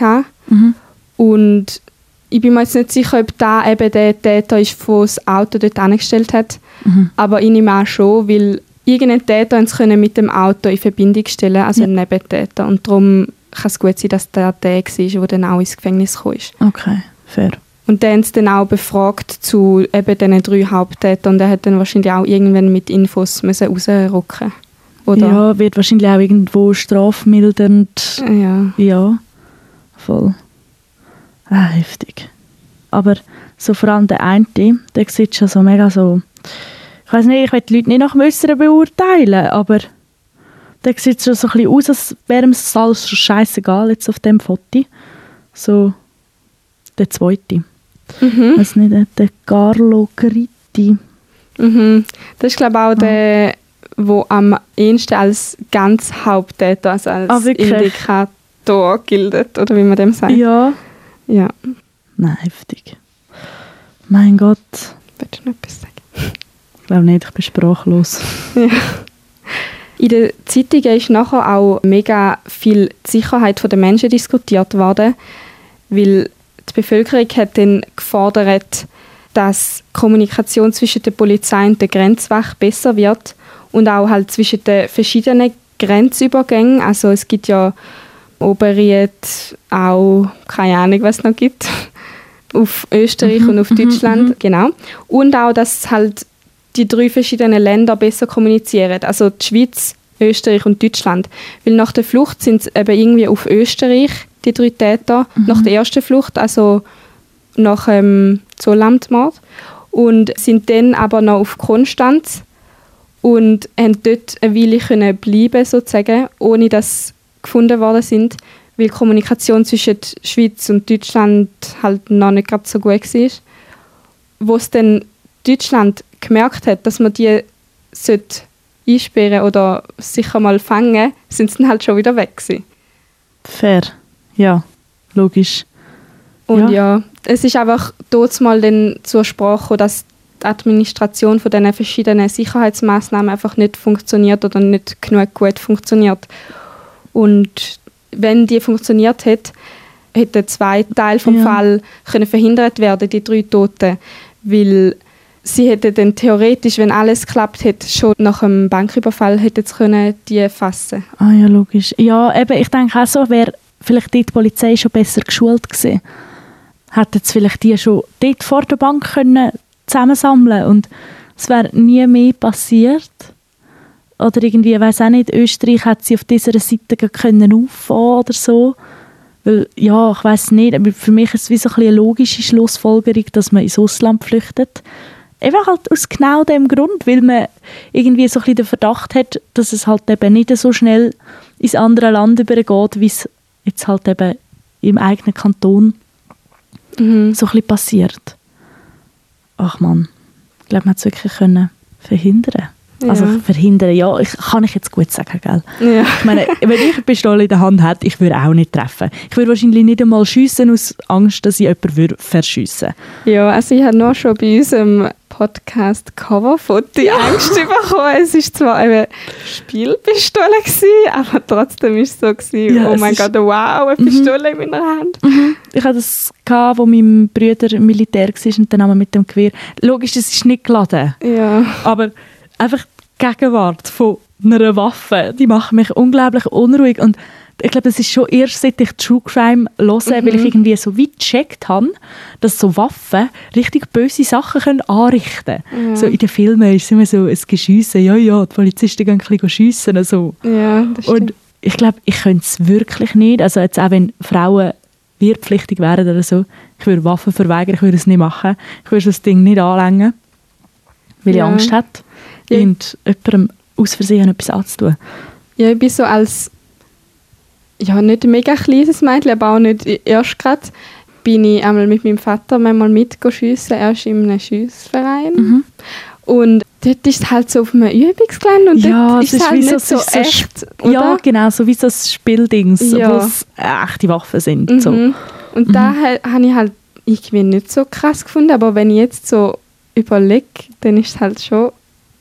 Mhm. Und ich bin mir jetzt nicht sicher, ob da eben der Täter ist, der das Auto dort angestellt hat. Mhm. Aber ich nehme auch schon, weil irgendein Täter uns können mit dem Auto in Verbindung stellen, also Ja. ein Nebentäter. Und darum kann es gut sein, dass der der war, der dann auch ins Gefängnis kam. Okay, fair. Und der haben sie dann auch befragt zu eben diesen drei Haupttätern. Und der hat dann wahrscheinlich auch irgendwann mit Infos müssen rausrücken Oder? Ja, wird wahrscheinlich auch irgendwo strafmildernd. Ja. Ja, voll. Ah, heftig. Aber so vor allem der eine, der sieht schon so mega so... Ich weiß nicht, ich will die Leute nicht nach dem Äußeren beurteilen, aber der sieht schon so ein bisschen aus, als wäre ihm alles schon scheissegal jetzt auf dem Foto. So der zweite. Mhm. Weiß nicht, der- der Carlo Gritti. Mhm. Das ist, glaube ich, auch der, der am ehesten als ganz Haupttäter, also als Ah? Indikator gilt, oder wie man dem sagt. Ja. ja. Nein, heftig. Mein Gott. Willst du noch etwas sagen? Ich glaube nicht, ich bin sprachlos. In den Zeitungen ist nachher auch mega viel die Sicherheit der Menschen diskutiert worden, weil die Bevölkerung hat dann gefordert, dass die Kommunikation zwischen der Polizei und der Grenzwacht besser wird und auch halt zwischen den verschiedenen Grenzübergängen. Also es gibt ja Oberried, auch keine Ahnung, was es noch gibt, auf Österreich und auf Deutschland, genau. Und auch, dass halt die drei verschiedenen Länder besser kommunizieren. Also die Schweiz, Österreich und Deutschland. Weil nach der Flucht sind es eben irgendwie auf Österreich, die drei Täter, nach der ersten Flucht, also nach dem Zollamtmord. Und sind dann aber noch auf Konstanz und haben dort eine Weile können bleiben sozusagen, ohne dass sie gefunden worden sind, weil die Kommunikation zwischen der Schweiz und Deutschland halt noch nicht gerade so gut war. Wo es dann Deutschland gemerkt hat, dass man die sollte einsperren oder sicher mal fangen, sind sie dann halt schon wieder weg gewesen. Fair. Ja, logisch. Und Ja. ja, es ist einfach dort mal dann zur Sprache gekommen, dass die Administration von diesen verschiedenen Sicherheitsmaßnahmen einfach nicht funktioniert oder nicht genug gut funktioniert. Und wenn die funktioniert hätte, hätte zwei Teil vom Ja. Fall können verhindert werden, die drei Toten, weil sie hätte dann theoretisch, wenn alles geklappt hätte, schon nach einem Banküberfall hätte können die fassen. Ah ja, logisch. Ja, eben, ich denke auch so, wäre vielleicht die Polizei schon besser geschult gewesen. Hätten sie vielleicht die schon dort vor der Bank können zusammensammeln und es wäre nie mehr passiert. Oder irgendwie, ich weiß auch nicht, Österreich hat sie auf dieser Seite können auffahren oder so. Weil, ja, ich weiß nicht, aber für mich ist es wie so eine logische Schlussfolgerung, dass man ins Ausland flüchtet. Einfach halt aus genau dem Grund, weil man irgendwie so ein bisschen den Verdacht hat, dass es halt eben nicht so schnell ins andere Land übergeht, wie es jetzt halt eben im eigenen Kanton Mhm. so ein bisschen passiert. Ach man, ich glaube, man hat es wirklich können verhindern. Also Ja. verhindern, ja, ich, kann ich jetzt gut sagen, gell? Ja. Ich meine, wenn ich eine Pistole in der Hand hätte, ich würde auch nicht treffen. Ich würde wahrscheinlich nicht einmal schiessen aus Angst, dass ich jemanden würde verschiessen Ja, also ich habe nur schon bei unserem Podcast Coverfoto Angst bekommen. Es war zwar eine Spielpistole, gewesen, aber trotzdem war es so, gewesen, Ja, oh mein ist- Mhm. Gott, wow, eine Pistole in meiner Hand. Ich hatte das, gehabt, wo mein Bruder Militär war und dann haben wir mit dem Gewehr... Logisch, es ist nicht geladen, Ja, aber einfach die Gegenwart von einer Waffe, die macht mich unglaublich unruhig und ich glaube, es ist schon erst seit ich True Crime höre, weil ich irgendwie so weit gecheckt habe, dass so Waffen richtig böse Sachen können anrichten können. So in den Filmen ist es immer so ein Geschiessen, ja, ja, die Polizisten gehen ein bisschen schiessen, also. ja, das stimmt. Und ich glaube, ich könnte es wirklich nicht. Also jetzt auch wenn Frauen wehrpflichtig wären oder so, ich würde Waffen verweigern, ich würde es nicht machen. Ich würde das Ding nicht anlängen, weil Ja. ich Angst hätte, Ja. irgendjemandem aus Versehen etwas anzutun. Ja, ich bin so als, ja, nicht ein mega kleines Mädchen, aber auch nicht erst gerade, bin ich einmal mit meinem Vater manchmal mitgeschiessen, erst in einem Schiessverein. Mhm. Und dort ist es halt so auf einem Übungsgelände und Ja, dort ist es ist halt so- nicht so, ist so echt, oder? Ja, genau, so wie so Spieldings, Ja. wo es echte Waffen sind. So. Mhm. Und da ha- habe ich halt irgendwie nicht so krass gefunden, aber wenn ich jetzt so überlege, dann ist es halt schon,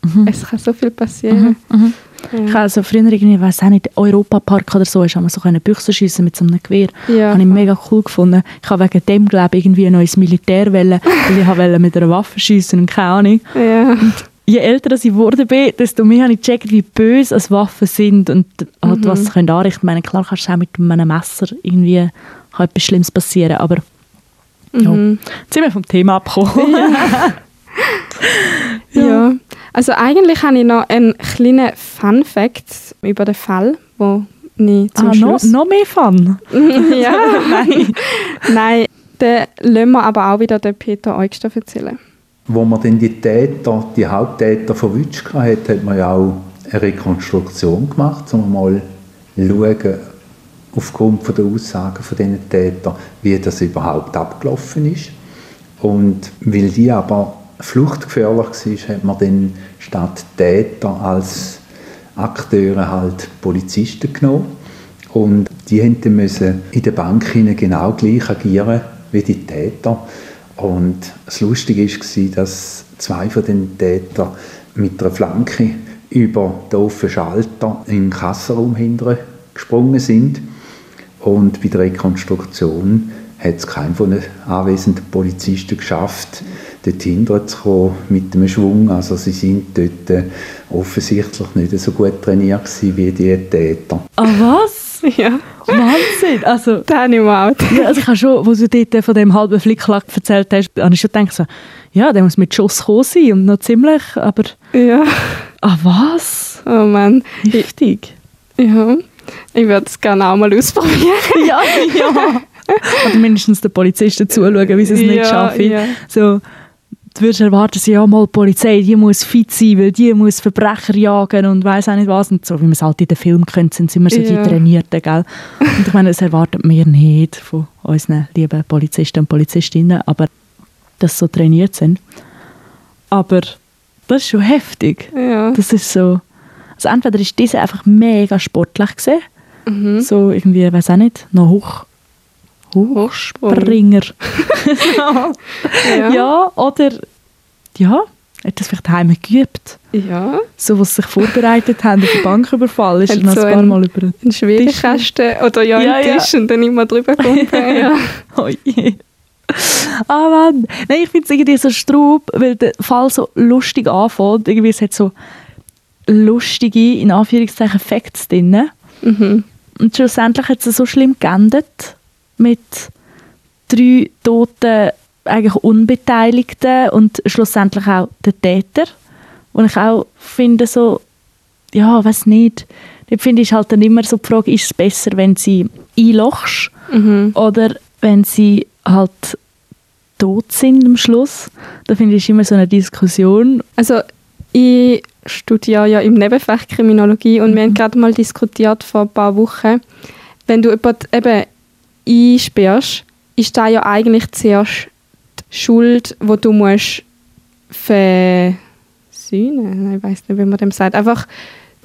Mhm. es kann so viel passieren. Mhm. Ja. Ich habe also früher irgendwie, weiß auch nicht, Europapark oder so, ist wir so können Büchse schiessen mit so einem Gewehr. Ja. Habe ich mega cool gefunden. Ich habe wegen dem, glaube ich, irgendwie ein neues Militär wollen, weil ich wollte mit einer Waffe schiessen und keine Ahnung. Ja. Je älter ich geworden bin, desto mehr habe ich gecheckt, wie böse als Waffen sind und halt, Mhm. was sie können anrichten. Ich meine, klar kannst du auch mit einem Messer irgendwie kann etwas Schlimmes passieren, aber ja. Mhm. Jetzt sind wir vom Thema abgekommen. Ja. Also eigentlich habe ich noch einen kleinen Fun-Fact über den Fall, wo ich zum ah, noch, Schluss... noch mehr Fun? ja. Nein. Nein, den lassen wir aber auch wieder den Peter Eugster erzählen. Wo man dann die Täter, die Haupttäter verwünscht hat, hat man ja auch eine Rekonstruktion gemacht, um mal zu schauen, aufgrund von der Aussagen von diesen Tätern, wie das überhaupt abgelaufen ist. Und weil die aber fluchtgefährlich war, hat man dann statt Täter als Akteure halt Polizisten genommen. Und die dann müssen in der Bank genau gleich agieren wie die Täter. Und das Lustige war, dass zwei von den Tätern mit einer Flanke über den offenen Schalter in den Kassenraum hinten gesprungen sind. Und bei der Rekonstruktion hat es kein von den anwesenden Polizisten geschafft, dort hinten zu kommen mit einem Schwung. Also sie sind dort äh, offensichtlich nicht so gut trainiert wie die Täter. Ah, was? Ja, Wahnsinn! Also, das habe ich mir auch ja, also ich habe schon, wo du dort von dem halben Flicklack erzählt hast, habe ich schon gedacht, so, ja, der muss mit Schuss kommen sein und noch ziemlich, aber Ja, ah, was? oh Mann. Heftig. Ja, ich würde es gerne auch mal ausprobieren. ja, ja. Oder mindestens den Polizisten zuschauen, wie sie es nicht Ja, schaffen. ja. So, du würdest erwarten, sie ja mal die Polizei, die muss fit sein, weil die muss Verbrecher jagen und weiß auch nicht was. Und so wie man es halt in den Filmen kennt, sind sie immer so Ja. die Trainierten, gell? Und ich meine, das erwartet wir nicht von unseren lieben Polizisten und Polizistinnen, aber dass sie so trainiert sind. Aber das ist schon heftig. Ja. Das ist so. Also entweder ist diese einfach mega sportlich gesehen, Mhm. so irgendwie, weiß auch nicht, noch hoch, Hochsprung. Springer. Ja. ja, oder ja, hat das vielleicht daheim geübt. Ja. So, was sie sich vorbereitet haben auf den Banküberfall, ist er noch so ein paar Mal über den Ein Schwierigkasten oder ja, Ja, ja. Tisch und dann immer drüber kommen. ja. Oh je. Ah Mann. Nein, ich finde es irgendwie so straub, weil der Fall so lustig anfängt. Irgendwie, es hat so lustige, in Anführungszeichen, Facts drin. Mhm. Und schlussendlich hat es so schlimm geendet mit drei toten, eigentlich Unbeteiligten und schlussendlich auch der Täter. Und ich auch finde so, ja, weiß nicht, dort finde ich halt dann immer so die Frage, ist es besser, wenn sie einlochst Mhm. oder wenn sie halt tot sind am Schluss. Da finde ich immer so eine Diskussion. Also ich studiere ja im Nebenfach Kriminologie und wir haben gerade mal diskutiert vor ein paar Wochen, wenn du jemanden eben einsperrst, ist da ja eigentlich zuerst die Schuld, wo du musst versühnen. Ich weiß nicht, wie man dem sagt. Einfach,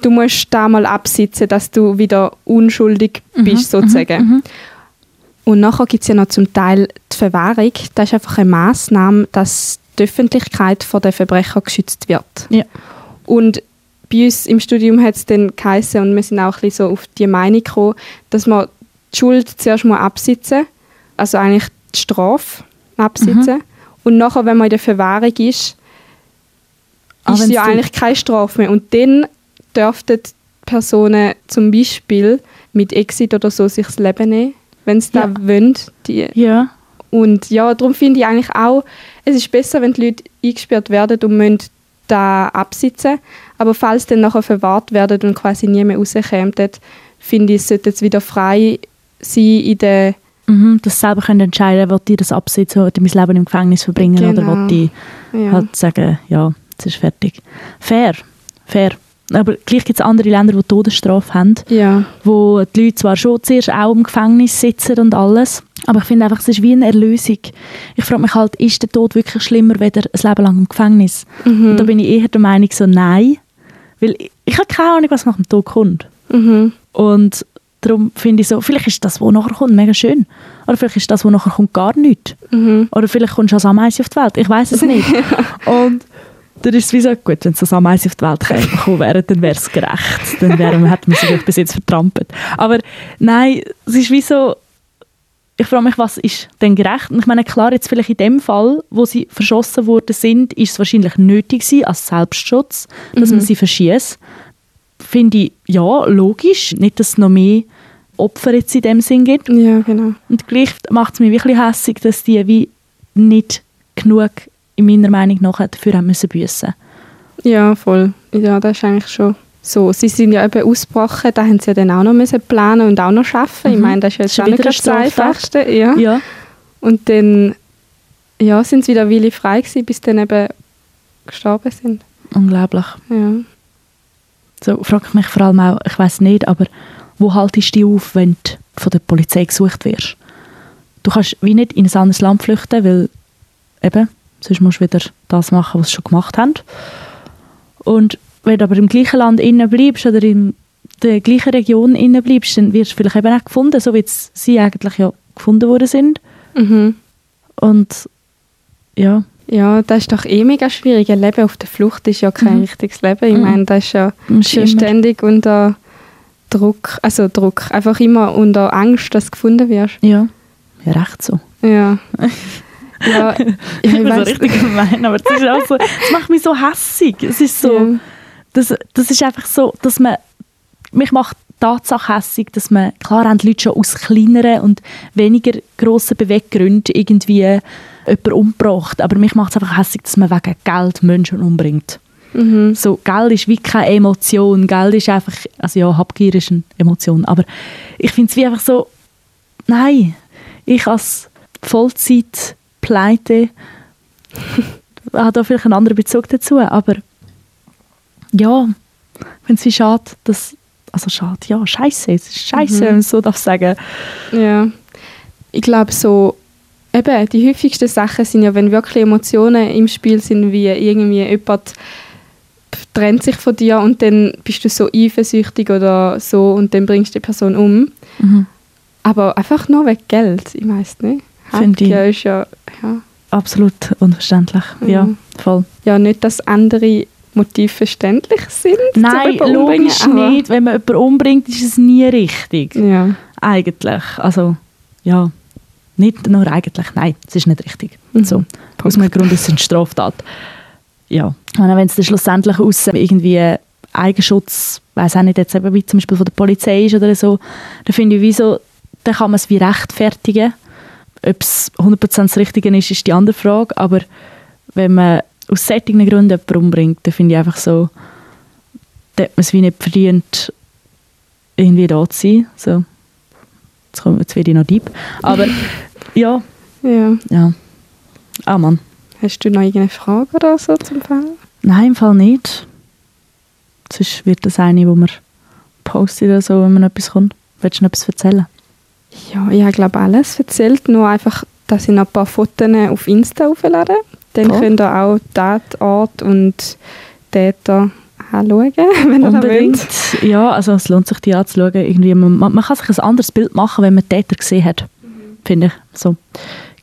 du musst da mal absitzen, dass du wieder unschuldig bist, sozusagen. Und nachher gibt es ja noch zum Teil die Verwahrung. Das ist einfach eine Massnahme, dass die Öffentlichkeit vor den Verbrechern geschützt wird. Ja. Und bei uns im Studium hat es dann geheißen, und wir sind auch ein bisschen so auf die Meinung gekommen, dass man die Schuld zuerst mal absitzen also eigentlich die Strafe absitzen. Und nachher, wenn man in der Verwahrung ist, Ah, ist ja eigentlich keine Strafe mehr. Und dann dürften die Personen zum Beispiel mit Exit oder so sich das Leben nehmen, wenn sie Ja. das wollen. Die, Ja. und ja, darum finde ich eigentlich auch, es ist besser, wenn die Leute eingesperrt werden und müssen da absitzen. Aber falls dann nachher verwahrt werden und quasi nie mehr rauskommen, finde ich, es sollte jetzt wieder frei sein in der Mhm, dass sie selber können entscheiden können, will ich das absitzen oder mein Leben im Gefängnis verbringen oder Genau. will ich ja. halt sagen, ja, jetzt ist fertig. Fair, fair. Aber gleich gibt es andere Länder, die Todesstrafe haben, ja. wo die Leute zwar schon zuerst auch im Gefängnis sitzen und alles, aber ich finde einfach, es ist wie eine Erlösung. Ich frage mich halt, ist der Tod wirklich schlimmer, weder ein Leben lang im Gefängnis? Mhm. Und da bin ich eher der Meinung so, nein. Weil ich, ich habe keine Ahnung, was nach dem Tod kommt. Mhm. Und darum finde ich so, vielleicht ist das, was nachher kommt, mega schön. Oder vielleicht ist das, was nachher kommt, gar nichts. Mhm. Oder vielleicht kommst du als Ameise auf die Welt. Ich weiß es nicht. Und dann ist es wie so, gut, wenn es als Ameise auf die Welt gekommen wäre, dann wäre es gerecht. Dann wäre, hätte man sich bis jetzt vertrampelt. Aber nein, es ist wie so, ich frage mich, was ist denn gerecht? Und ich meine, klar, jetzt vielleicht in dem Fall, wo sie verschossen worden sind, ist es wahrscheinlich nötig gewesen, als Selbstschutz, dass man sie verschießt. Finde ich, ja, logisch. Nicht, dass es noch mehr Opfer jetzt in dem Sinn gibt. Ja, genau. Und gleich macht es mich wirklich hässlich, dass die wie nicht genug, in meiner Meinung nach, dafür haben müssen büssen. Ja, voll. Ja, das ist eigentlich schon so. Sie sind ja eben ausgebrochen, da haben sie ja dann auch noch müssen planen und auch noch arbeiten. Ich Mhm. meine, das ist ja jetzt Schon nicht das. Einfachste. Ja. Ja. Und dann ja, sind sie wieder Weile frei gewesen, bis sie dann eben gestorben sind. Unglaublich. Ja. So frage ich mich vor allem auch, ich weiß nicht, aber wo haltest du dich auf, wenn du von der Polizei gesucht wirst? Du kannst wie nicht in ein anderes Land flüchten, weil eben, sonst musst du wieder das machen, was sie schon gemacht haben. Und wenn du aber im gleichen Land innen bleibst oder in der gleichen Region innen bleibst, dann wirst du vielleicht eben auch gefunden, so wie sie eigentlich ja gefunden worden sind. Mhm. Und ja, Ja, das ist doch eh mega schwierig. Ein Leben auf der Flucht ist ja kein Mhm. richtiges Leben. Ich Mhm. meine, das ist ja ständig unter Druck, also Druck, einfach immer unter Angst, dass du gefunden wirst. ja, ja recht so. Ja. ja, Ich bin so richtig gemein, aber das, ist auch so, das macht mich so hässig. Es ist so, Ja. das, das ist einfach so, dass man, mich macht Tatsache hässig, dass man, klar haben die Leute schon aus kleineren und weniger grossen Beweggründen irgendwie jemanden umgebracht, aber mich macht es einfach hässig, dass man wegen Geld Menschen umbringt. Mhm. So, Geld ist wie keine Emotion, Geld ist einfach, also ja, Habgier ist eine Emotion, aber ich finde es wie einfach so, nein, ich als Vollzeit-Pleite habe da vielleicht einen anderen Bezug dazu, aber ja, ich finde es wie schade, dass, also schade, ja, scheiße, es ist scheiße, Mhm. wenn man es so darf sagen. Ja. Ich glaube so, eben, die häufigsten Sachen sind ja, wenn wirklich Emotionen im Spiel sind, wie irgendwie jemand trennt sich von dir und dann bist du so eifersüchtig oder so und dann bringst du die Person um. Mhm. Aber einfach nur wegen Geld, ich weiß nicht. Finde ich. Ja, ist ja, ja, Absolut unverständlich, ja, Mhm. voll. ja, nicht, dass andere Motive verständlich sind. Nein, logisch nicht. Wenn man jemanden umbringt, ist es nie richtig. Ja. Eigentlich. Also, ja. Nicht nur eigentlich, nein, es ist nicht richtig. Mhm. So. Aus einem Grund ist es eine Straftat. Ja. Und wenn es dann schlussendlich aus irgendwie Eigenschutz, weiß auch nicht, jetzt eben wie zum Beispiel von der Polizei ist oder so, dann finde ich, wieso, dann kann man es wie rechtfertigen. Ob es 100% das Richtige ist, ist die andere Frage. Aber wenn man aus solchen Gründen jemanden umbringt, dann finde ich einfach so, dann hat man es wie nicht verdient, irgendwie da zu sein. So. Jetzt, kommt, jetzt werde ich noch deep. Aber ja, ja. ja. Ah Mann. Hast du noch irgendeine Frage oder so zum Fall? Nein, im Fall nicht. Sonst wird das eine, wo man postet oder so, wenn man etwas kommt. Willst du noch etwas erzählen? Ja, ich habe glaube alles erzählt, nur einfach, dass ich noch ein paar Fotos auf Insta auflade. Dann Voll. könnt ihr auch Tatort und Täter anschauen, wenn ihr Unbedingt. wollt. Ja, also es lohnt sich, die anzuschauen. Irgendwie, man, man kann sich ein anderes Bild machen, wenn man Täter gesehen hat. Finde ich. So.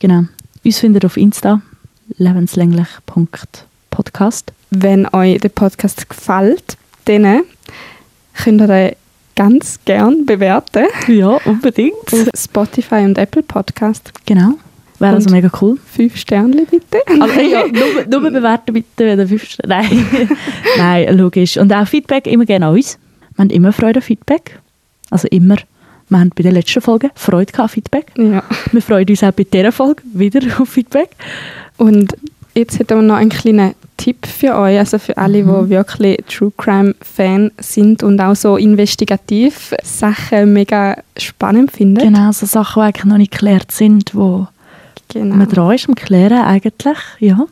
Genau. Uns findet ihr auf Insta lebenslänglich.podcast. Wenn euch der Podcast gefällt, dann könnt ihr den ganz gern bewerten Ja, unbedingt. auf Spotify und Apple Podcast. Genau. Wäre also Und- mega cool. Fünf Sterne bitte. Aber ja, nur, nur bewerten bitte, wenn ihr fünf Sterne- Nein. Nein, logisch. Und auch Feedback immer gerne an uns. Wir haben immer Freude an Feedback. Also immer. Wir haben bei der letzten Folge Freude an Feedback. Ja. Wir freuen uns auch bei dieser Folge wieder auf Feedback. Und jetzt hätten wir noch einen kleinen Tipp für euch, also für alle, Mhm. die wirklich True Crime Fan sind und auch so investigativ Sachen mega spannend finden. Genau, so Sachen, die eigentlich noch nicht geklärt sind, wo Genau. man dran ist am Klären eigentlich. Ja.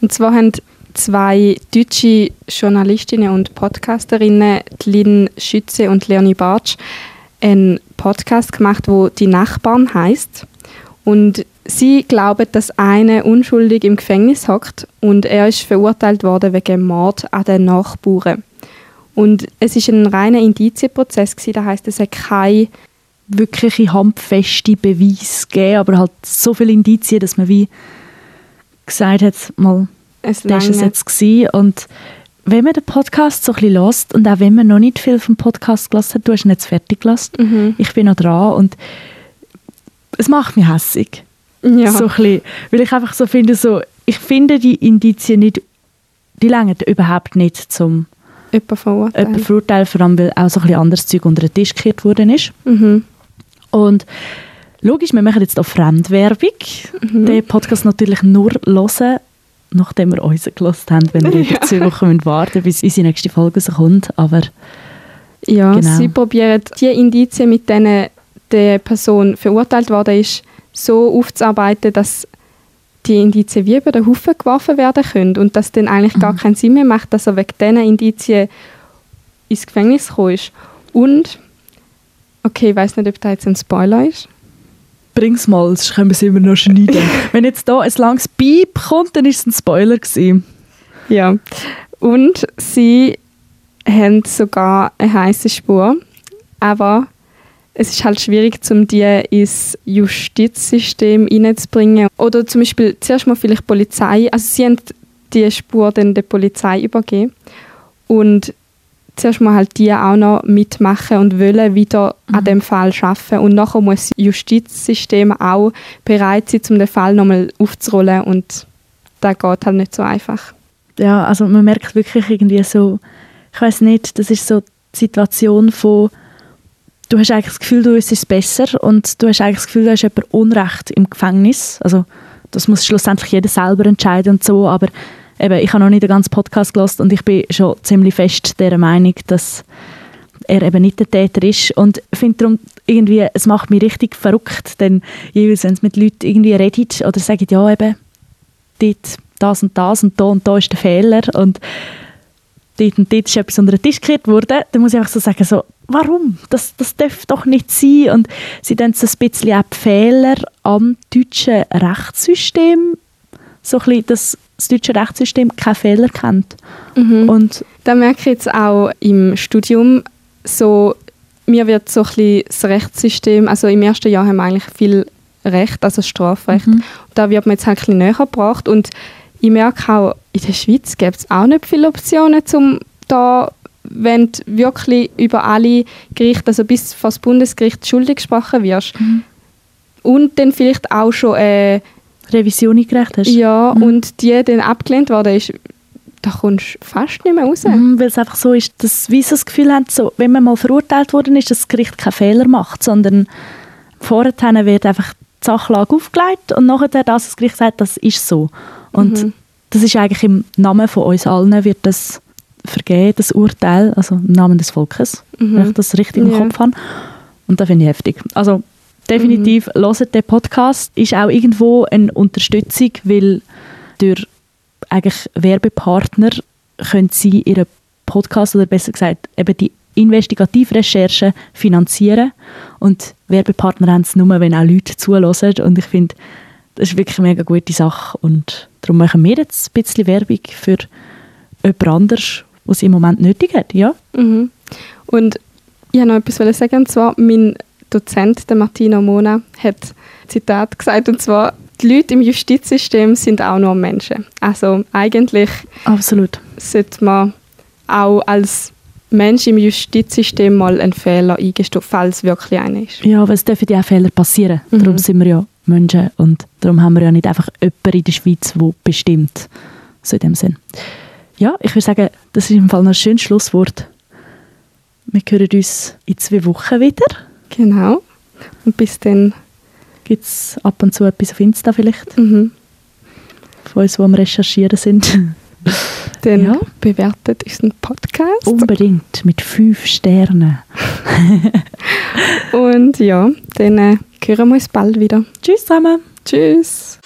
Und zwar haben zwei deutsche Journalistinnen und Podcasterinnen, Lynn Schütze und Leonie Bartsch, einen Podcast gemacht, wo «Die Nachbarn» heißt. Und sie glauben, dass einer unschuldig im Gefängnis hockt und er ist verurteilt worden wegen Mord an den Nachbarn. Und es ist ein reiner Indizienprozess gewesen, das heißt, es hat keine wirkliche handfeste Beweise gegeben, aber halt so viele Indizien, dass man wie gesagt hat, mal, Es das war es jetzt gewesen. Und wenn man den Podcast so ein bisschen hört und auch wenn man noch nicht viel vom Podcast gelassen hat, du hast ihn jetzt fertig gelassen, Mhm. ich bin noch dran und es macht mich hässig. Ja. So ein bisschen, weil ich einfach so finde, so, ich finde die Indizien nicht, die längern überhaupt nicht zum jemanden verurteilen, vor allem weil auch so ein bisschen anderes Zeug unter den Tisch gekehrt worden ist. Mhm. Und logisch, wir machen jetzt auch Fremdwerbung. Mhm. Den Podcast natürlich nur hören, nachdem wir uns gelassen haben, wenn wir über zwei Wochen müssen warten bis unsere nächste Folge rauskommt. Aber Ja, Genau. sie probieren die Indizien, mit denen die Person verurteilt worden ist, so aufzuarbeiten, dass die Indizien wie über den Haufen geworfen werden können und dass dann eigentlich gar keinen Sinn mehr macht, dass er wegen diesen Indizien ins Gefängnis gekommen ist. Und, okay, ich weiß nicht, ob das jetzt ein Spoiler ist. Bring's mal, sonst können wir es immer noch schneiden. wenn jetzt da ein langes Piep kommt, dann ist es ein Spoiler gewesen. Ja. Und sie haben sogar eine heiße Spur, aber es ist halt schwierig, um die ins Justizsystem hineinzubringen. Oder zum Beispiel zuerst mal vielleicht die Polizei. Also sie haben die Spur dann der Polizei übergeben und zuerst mal halt die auch noch mitmachen und wollen wieder an dem Fall arbeiten. Und nachher muss das Justizsystem auch bereit sein, um den Fall nochmal aufzurollen und das geht halt nicht so einfach. Ja, also man merkt wirklich irgendwie so, ich weiß nicht, das ist so die Situation von, du hast eigentlich das Gefühl, du wüsstest es besser und du hast eigentlich das Gefühl, du hast jemand Unrecht im Gefängnis. Also das muss schlussendlich jeder selber entscheiden und so, aber eben, ich habe noch nicht den ganzen Podcast gelassen und ich bin schon ziemlich fest der Meinung, dass er eben nicht der Täter ist und finde darum irgendwie, es macht mich richtig verrückt, denn jeweils, wenn es mit Leuten irgendwie redet oder sagen, ja eben, dort das und das und da und da ist der Fehler und dort und dort ist etwas unter den Tisch gekehrt worden, dann muss ich einfach so sagen, so, warum? Das, das darf doch nicht sein. Und sie dann so ein bisschen auch Fehler am deutschen Rechtssystem, so ein bisschen, dass das deutsche Rechtssystem keine Fehler kennt. Und Da merke ich jetzt auch im Studium, so, mir wird so ein bisschen das Rechtssystem, also im ersten Jahr haben wir eigentlich viel Recht, also Strafrecht. Da wird mir jetzt halt ein bisschen näher gebracht. Und ich merke auch, in der Schweiz gibt es auch nicht viele Optionen, um da, wenn du wirklich über alle Gerichte, also bis vor das Bundesgericht schuldig gesprochen wirst. Und dann vielleicht auch schon äh, Revision eingereicht hast. ja, und die dann abgelehnt worden ist, da kommst du fast nicht mehr raus. Mhm, weil es einfach so ist, dass wir so das Gefühl haben, so, wenn man mal verurteilt worden ist, dass das Gericht keinen Fehler macht, sondern vorher wird einfach die Sachlage aufgelegt und nachher das, das Gericht sagt, das ist so. Und das ist eigentlich im Namen von uns allen wird das vergeben, das Urteil, also im Namen des Volkes, wenn ich das richtig im. Kopf habe. Und das finde ich heftig. Also definitiv, hört den Podcast. Ist auch irgendwo eine Unterstützung, weil durch eigentlich Werbepartner können sie ihren Podcast oder besser gesagt eben die Investigativrecherche finanzieren und Werbepartner haben es nur, wenn auch Leute zulassen und ich finde, das ist wirklich eine mega gute Sache und darum machen wir jetzt ein bisschen Werbung für jemand anderes, was im Moment nötig hat, ja. Mhm. Und ich wollte noch etwas sagen, und zwar mein Dozent, der Martino Mona, hat ein Zitat gesagt, und zwar, die Leute im Justizsystem sind auch nur Menschen. Also eigentlich Absolut. sollte man auch als Mensch im Justizsystem mal einen Fehler eingestehen, falls wirklich einer ist. Ja, aber es dürfen ja auch Fehler passieren. Mhm. Darum sind wir ja Menschen und darum haben wir ja nicht einfach jemanden in der Schweiz, der bestimmt. So in dem Sinn. Ja, ich würde sagen, das ist im Fall noch ein schönes Schlusswort. Wir hören uns in zwei Wochen wieder. Genau. Und bis dann, Gibt es ab und zu etwas auf Insta vielleicht, mhm, von uns, wo wir recherchieren sind. dann Ja. bewertet unseren Podcast. Unbedingt, mit fünf Sternen. Und ja, dann äh, hören wir uns bald wieder. Tschüss zusammen. Tschüss.